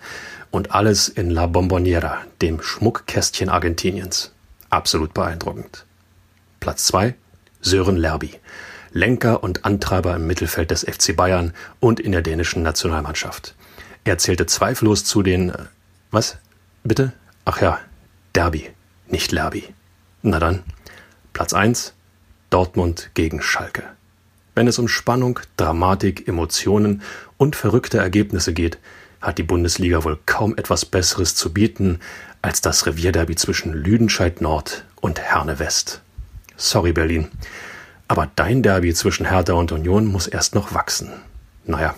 Und alles in La Bomboniera, dem Schmuckkästchen Argentiniens. Absolut beeindruckend. Platz 2 Sören Lerby, Lenker und Antreiber im Mittelfeld des FC Bayern und in der dänischen Nationalmannschaft. Er zählte zweifellos zu den äh, was? Bitte? Ach ja, Derby, nicht Lerby. Na dann, Platz 1 Dortmund gegen Schalke. Wenn es um Spannung, Dramatik, Emotionen und verrückte Ergebnisse geht, hat die Bundesliga wohl kaum etwas Besseres zu bieten als das Revierderby zwischen Lüdenscheid Nord und Herne West. Sorry Berlin, aber dein Derby zwischen Hertha und Union muss erst noch wachsen. Naja,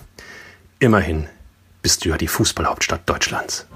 immerhin bist du ja die Fußballhauptstadt Deutschlands.